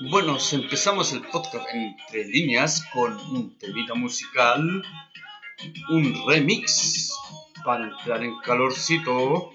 Bueno, empezamos el podcast entre líneas con un temita musical, un remix para entrar en calorcito.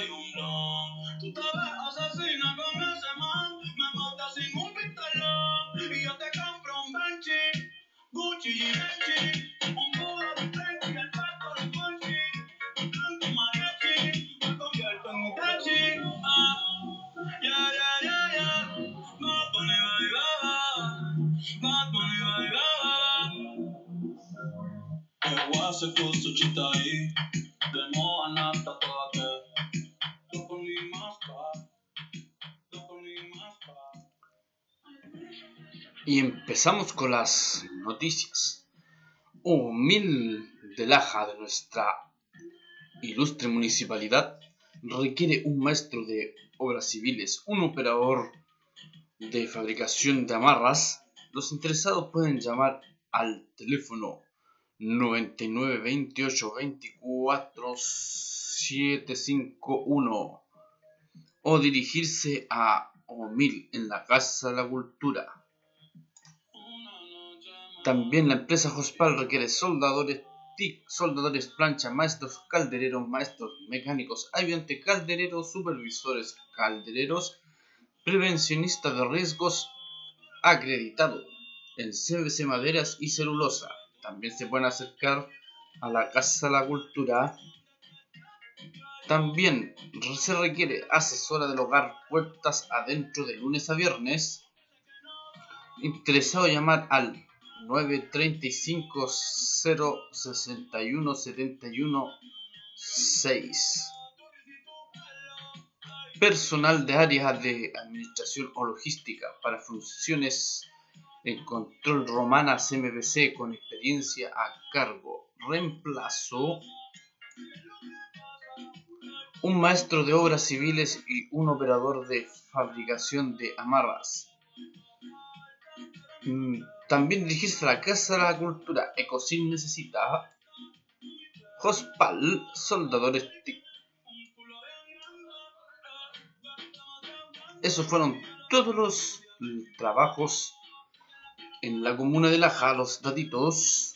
Y empezamos con las noticias. Humil de Laja de nuestra ilustre municipalidad requiere un maestro de obras civiles, un operador de fabricación de amarras. Los interesados pueden llamar al teléfono 99 28 24 751 o dirigirse a Omil en la Casa de la Cultura. También la empresa Jospal requiere soldadores TIC, soldadores plancha, maestros caldereros, maestros mecánicos, ayudantes caldereros, supervisores caldereros, prevencionistas de riesgos acreditado en CBC Maderas y Celulosa. También se pueden acercar a la Casa de la Cultura. También se requiere asesora del hogar puertas adentro de lunes a viernes. Interesado llamar al 935 061 71 6. Personal de áreas de administración o logística para funciones en control romana CMBC con experiencia a cargo. Reemplazo un maestro de obras civiles y un operador de fabricación de amarras. También dirigirse a la Casa de la Cultura. Ecocin necesita Hospal, soldadores TIC. Esos fueron todos los trabajos en la comuna de Laja, los datitos.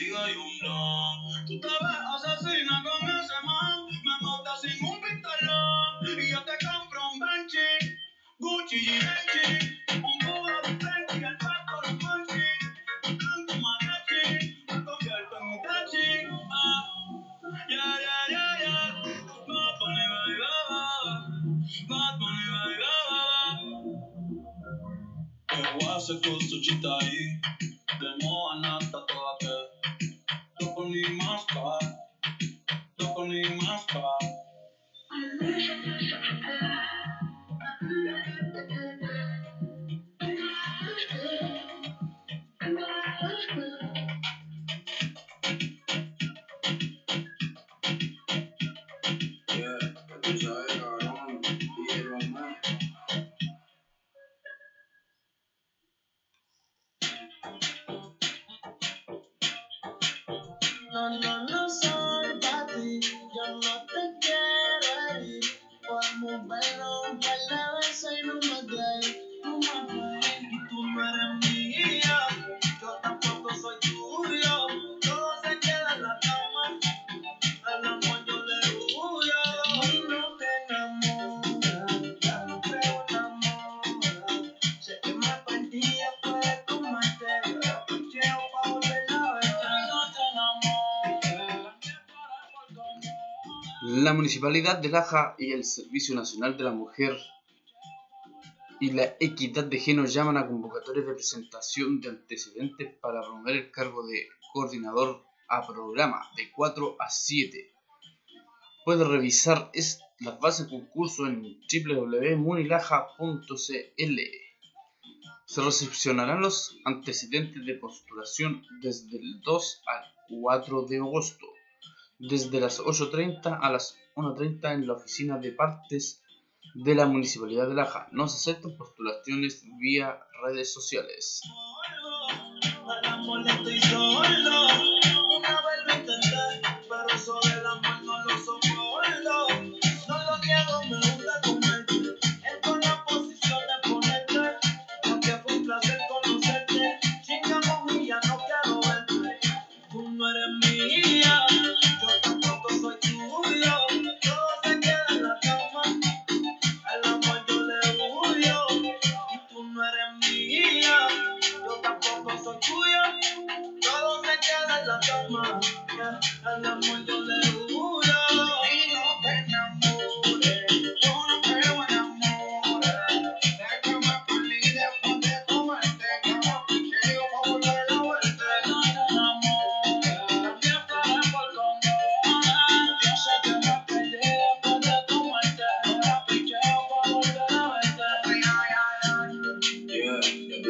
contigo y un blog. Tú te ves asesina con ese man. Municipalidad de Laja y el Servicio Nacional de la Mujer y la Equidad de Género llaman a convocatorias de presentación de antecedentes para promover el cargo de coordinador a programa de 4 a 7. Puede revisar las bases de concurso en www.munilaja.cl. Se recepcionarán los antecedentes de postulación desde el 2 al 4 de agosto desde las 8.30 a las 1.30 en la oficina de partes de la Municipalidad de Laja. No se aceptan postulaciones vía redes sociales.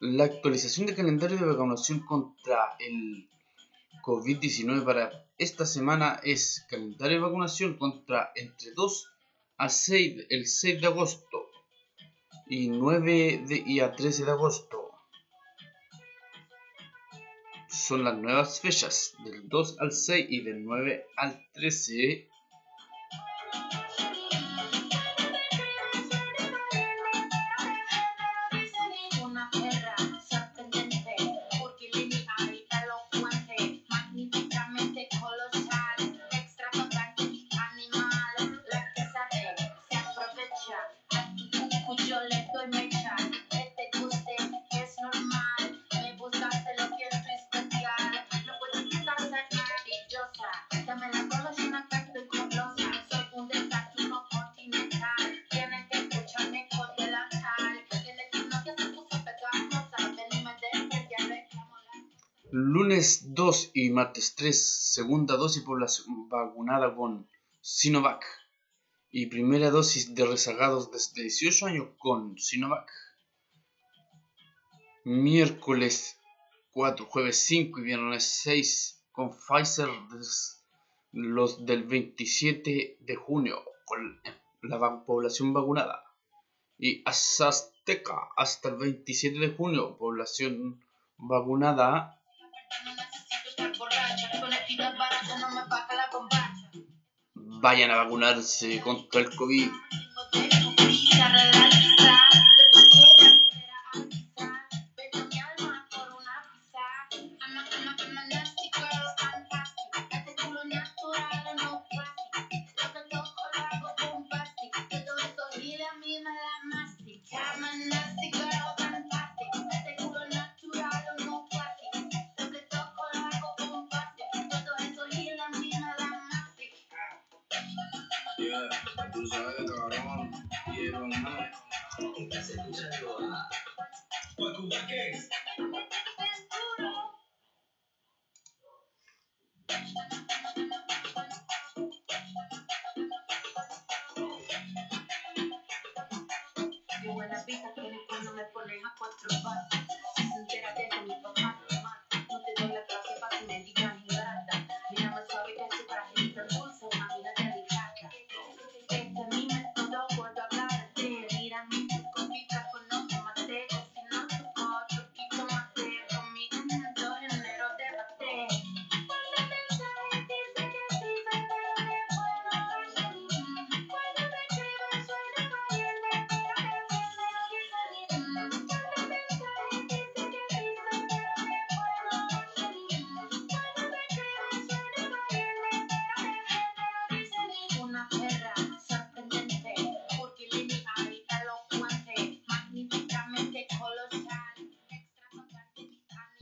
la actualización del calendario de vacunación contra el COVID-19 para esta semana es calendario de vacunación contra entre 2 a 6 el 6 de agosto y 9 de, y a 13 de agosto. Son las nuevas fechas del 2 al 6 y del 9 al 13 y martes 3, segunda dosis población vacunada con Sinovac. Y primera dosis de rezagados desde 18 años con Sinovac. Miércoles 4, jueves 5 y viernes 6 con Pfizer los del 27 de junio con la población vacunada. Y Azteca hasta el 27 de junio, población vacunada Vayan a vacunarse contra el COVID. Yeah, tú sabes, cabrón. Quiero más. Estás escuchando a Wakuba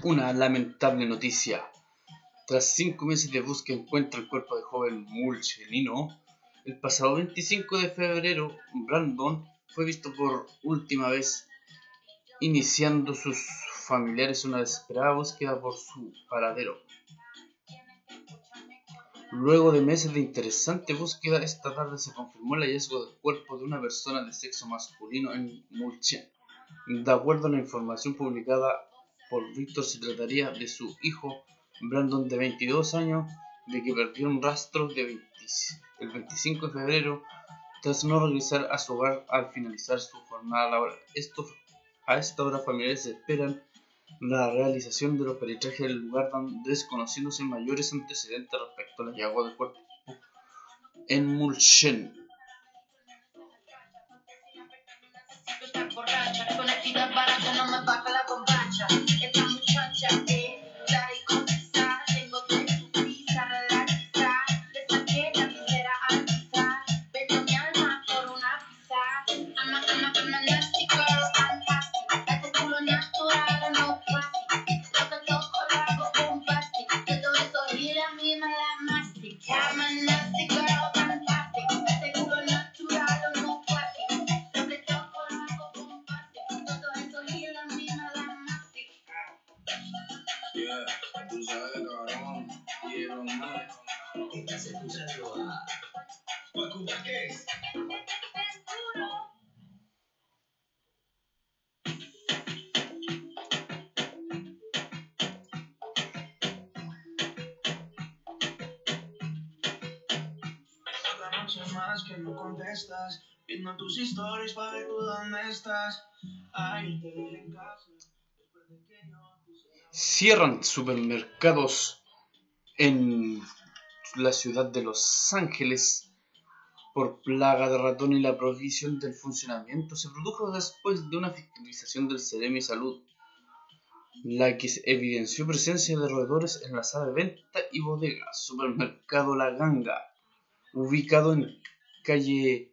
Una lamentable noticia. Tras cinco meses de búsqueda encuentra el cuerpo del joven Mulchelino. El pasado 25 de febrero, Brandon fue visto por última vez, iniciando sus familiares una desesperada búsqueda por su paradero. Luego de meses de interesante búsqueda, esta tarde se confirmó el hallazgo del cuerpo de una persona de sexo masculino en Mulchen. De acuerdo a la información publicada por Víctor, se trataría de su hijo Brandon, de 22 años, de que perdió un rastro de 20 el 25 de febrero tras no regresar a su hogar al finalizar su jornada laboral. A esta hora, familiares esperan la realización de los peritrajes del lugar desconociéndose mayores antecedentes respecto al hallazgo del cuerpo en Mulchen. It's I'm a truncha, eh? Cierran supermercados en la ciudad de Los Ángeles por plaga de ratón y la prohibición del funcionamiento. Se produjo después de una fiscalización del Ceremi Salud, la que evidenció presencia de roedores en la sala de venta y bodega, supermercado La Ganga, ubicado en calle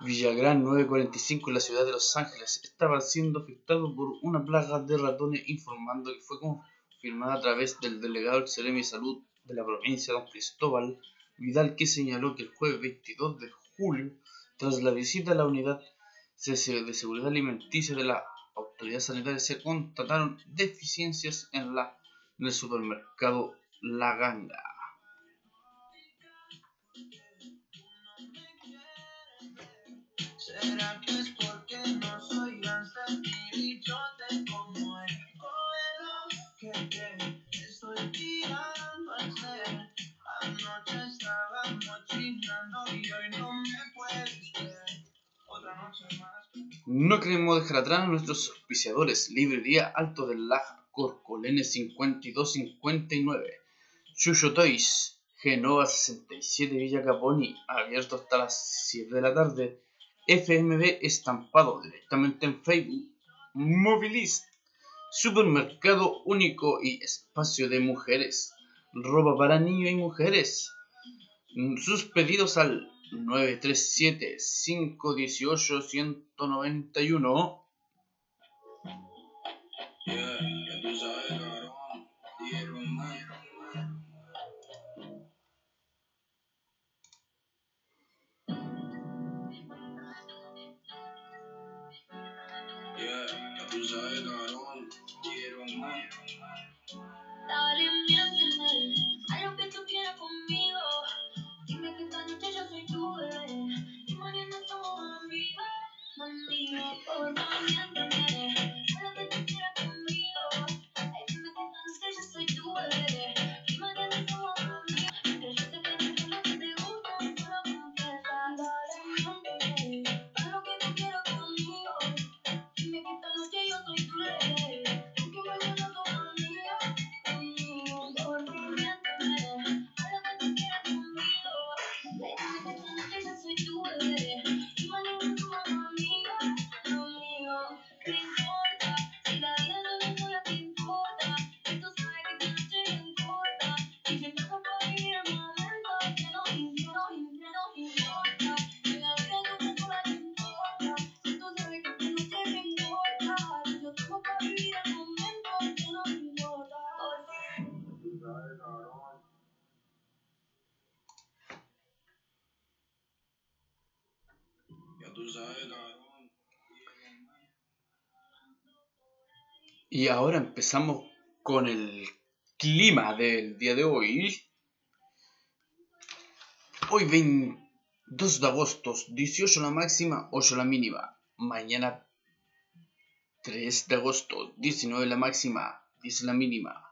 Villagrán 945 en la ciudad de Los Ángeles, estaba siendo afectado por una plaga de ratones, informando que fue confirmada a través del delegado del Ceremi Salud de la provincia, don Cristóbal Vidal, que señaló que el jueves 22 de julio, tras la visita a la unidad de seguridad alimenticia de la autoridad sanitaria, se constataron deficiencias en el supermercado La Ganga. No queremos dejar atrás a nuestros auspiciadores. Librería Alto del Laja, Corcolene 5259, Chucho Toys, Genova 67 Villa Caponi, abierto hasta las 7 de la tarde. FMB estampado directamente en Facebook, Movilist, supermercado único y espacio de mujeres, ropa para niños y mujeres. Sus pedidos al 937-518-191. Thank you. Y ahora empezamos con el clima del día de hoy. Hoy 22 de agosto, 18 la máxima, 8 la mínima. Mañana 3 de agosto, 19 la máxima, 10 la mínima.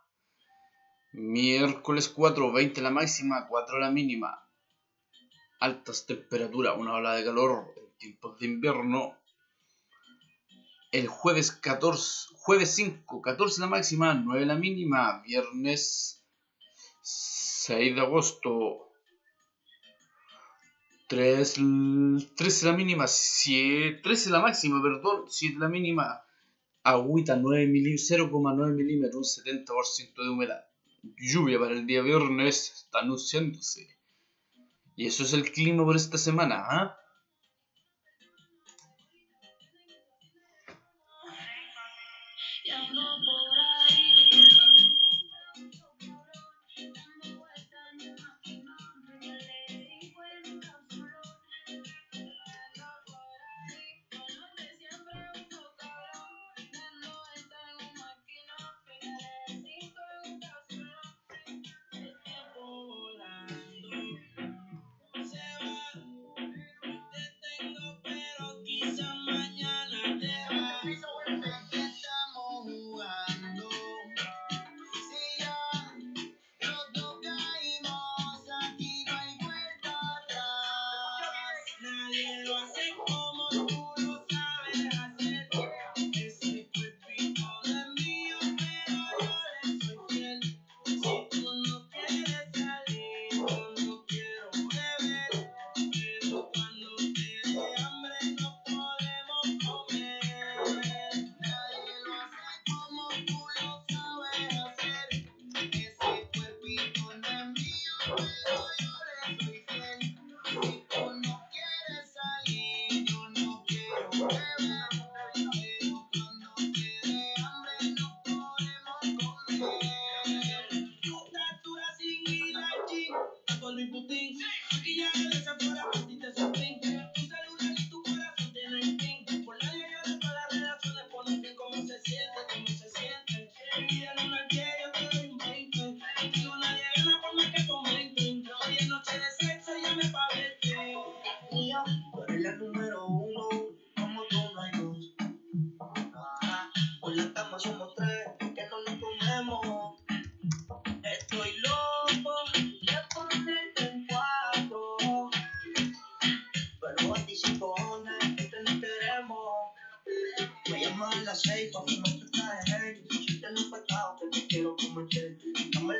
Miércoles 4, 20 la máxima, 4 la mínima. Altas temperaturas, una ola de calor tiempos de invierno. El jueves 14, jueves 5, 14 la máxima, 9 la mínima. Viernes 6 de agosto, 3, 13 la mínima, 7, 13 la máxima, perdón, 7 la mínima. Agüita 0,9 milímetros, un 70% de humedad lluvia para el día viernes está anunciándose. Y eso es el clima por esta semana, ¿ah?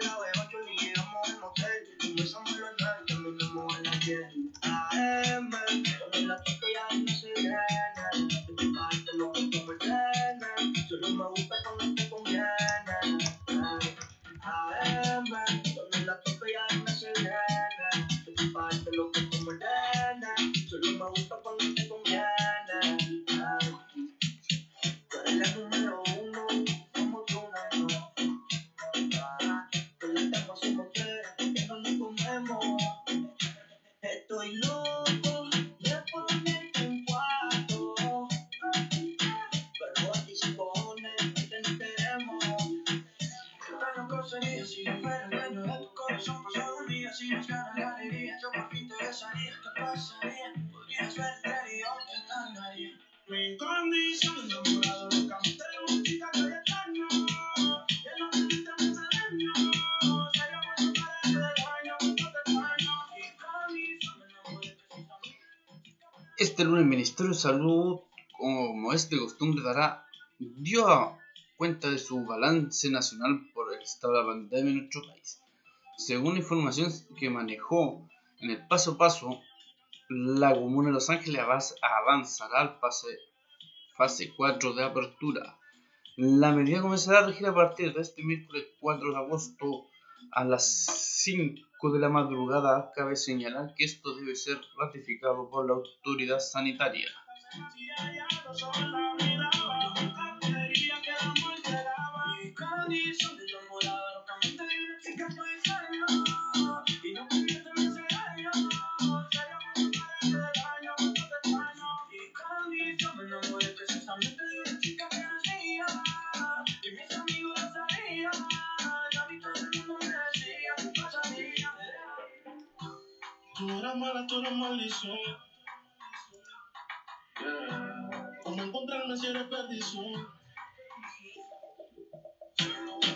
Hola. Este lunes el Ministerio de Salud, como es de costumbre, dará dio cuenta de su balance nacional por el estado de la pandemia en nuestro país. Según información que manejó en el paso a paso, la comuna de Los Ángeles avanzará al pase, fase 4 de apertura. La medida comenzará a regir a partir de este miércoles 4 de agosto a las 5 de la madrugada. Cabe señalar que esto debe ser ratificado por la autoridad sanitaria. la mala, tú eres maldición. Yeah. ¿Cómo encontrarme si eres perdición?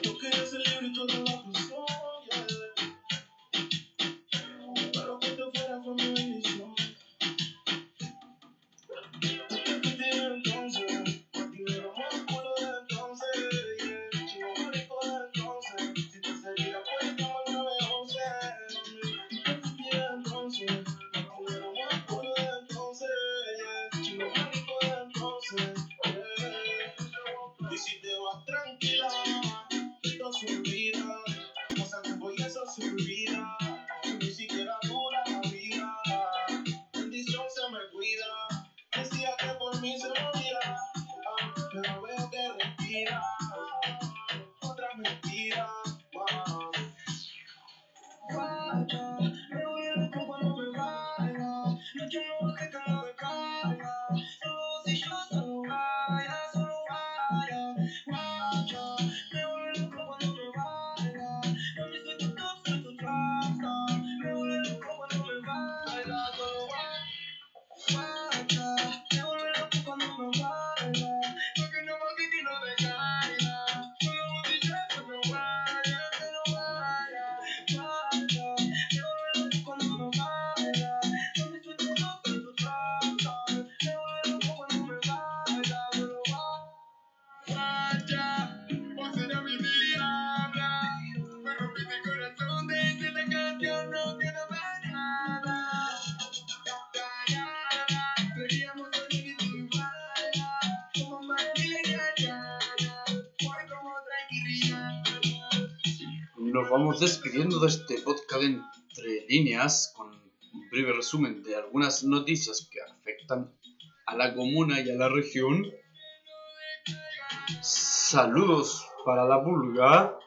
Yo quería ser libre y tú eres la out. nos vamos despidiendo de este podcast entre líneas con un breve resumen de algunas noticias que afectan a la comuna y a la región. Saludos para la pulga.